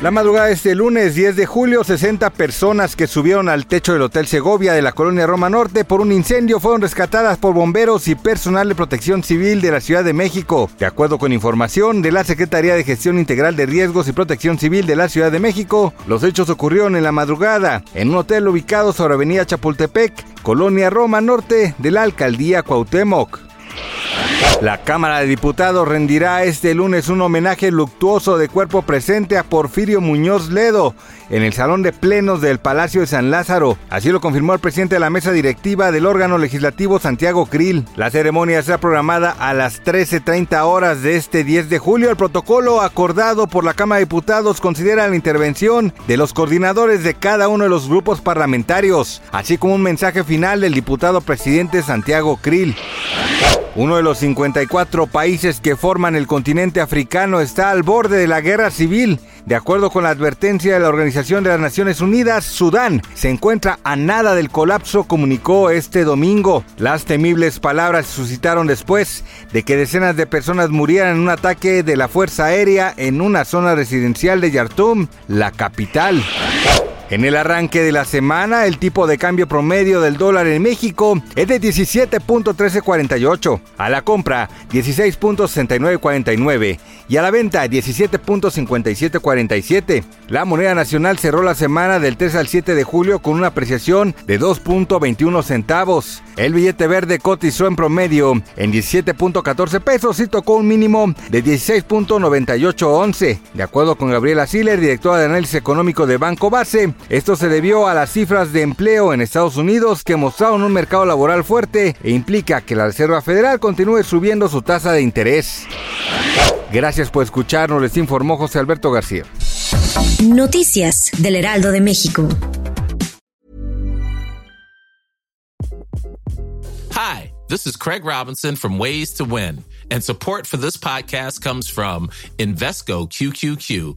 La madrugada de este lunes 10 de julio, 60 personas que subieron al techo del Hotel Segovia de la colonia Roma Norte por un incendio fueron rescatadas por bomberos y personal de protección civil de la Ciudad de México. De acuerdo con información de la Secretaría de Gestión Integral de Riesgos y Protección Civil de la Ciudad de México, los hechos ocurrieron en la madrugada en un hotel ubicado sobre Avenida Chapultepec, colonia Roma Norte de la Alcaldía Cuauhtémoc. La Cámara de Diputados rendirá este lunes un homenaje luctuoso de cuerpo presente a Porfirio Muñoz Ledo en el Salón de Plenos del Palacio de San Lázaro. Así lo confirmó el presidente de la mesa directiva del órgano legislativo Santiago Krill. La ceremonia será programada a las 13.30 horas de este 10 de julio. El protocolo acordado por la Cámara de Diputados considera la intervención de los coordinadores de cada uno de los grupos parlamentarios, así como un mensaje final del diputado presidente Santiago Krill. Uno de los 54 países que forman el continente africano está al borde de la guerra civil. De acuerdo con la advertencia de la Organización de las Naciones Unidas, Sudán se encuentra a nada del colapso, comunicó este domingo. Las temibles palabras suscitaron después de que decenas de personas murieran en un ataque de la Fuerza Aérea en una zona residencial de Yartum, la capital. En el arranque de la semana, el tipo de cambio promedio del dólar en México es de 17.1348, a la compra 16.6949 y a la venta 17.5747. La moneda nacional cerró la semana del 3 al 7 de julio con una apreciación de 2.21 centavos. El billete verde cotizó en promedio en 17.14 pesos y tocó un mínimo de 16.9811. De acuerdo con Gabriela Siller, directora de análisis económico de Banco Base, esto se debió a las cifras de empleo en Estados Unidos que mostraron un mercado laboral fuerte e implica que la Reserva Federal continúe subiendo su tasa de interés. Gracias por escucharnos, les informó José Alberto García. Noticias del Heraldo de México. Hi, this is Craig Robinson from Ways to Win, and support for this podcast comes from Invesco QQQ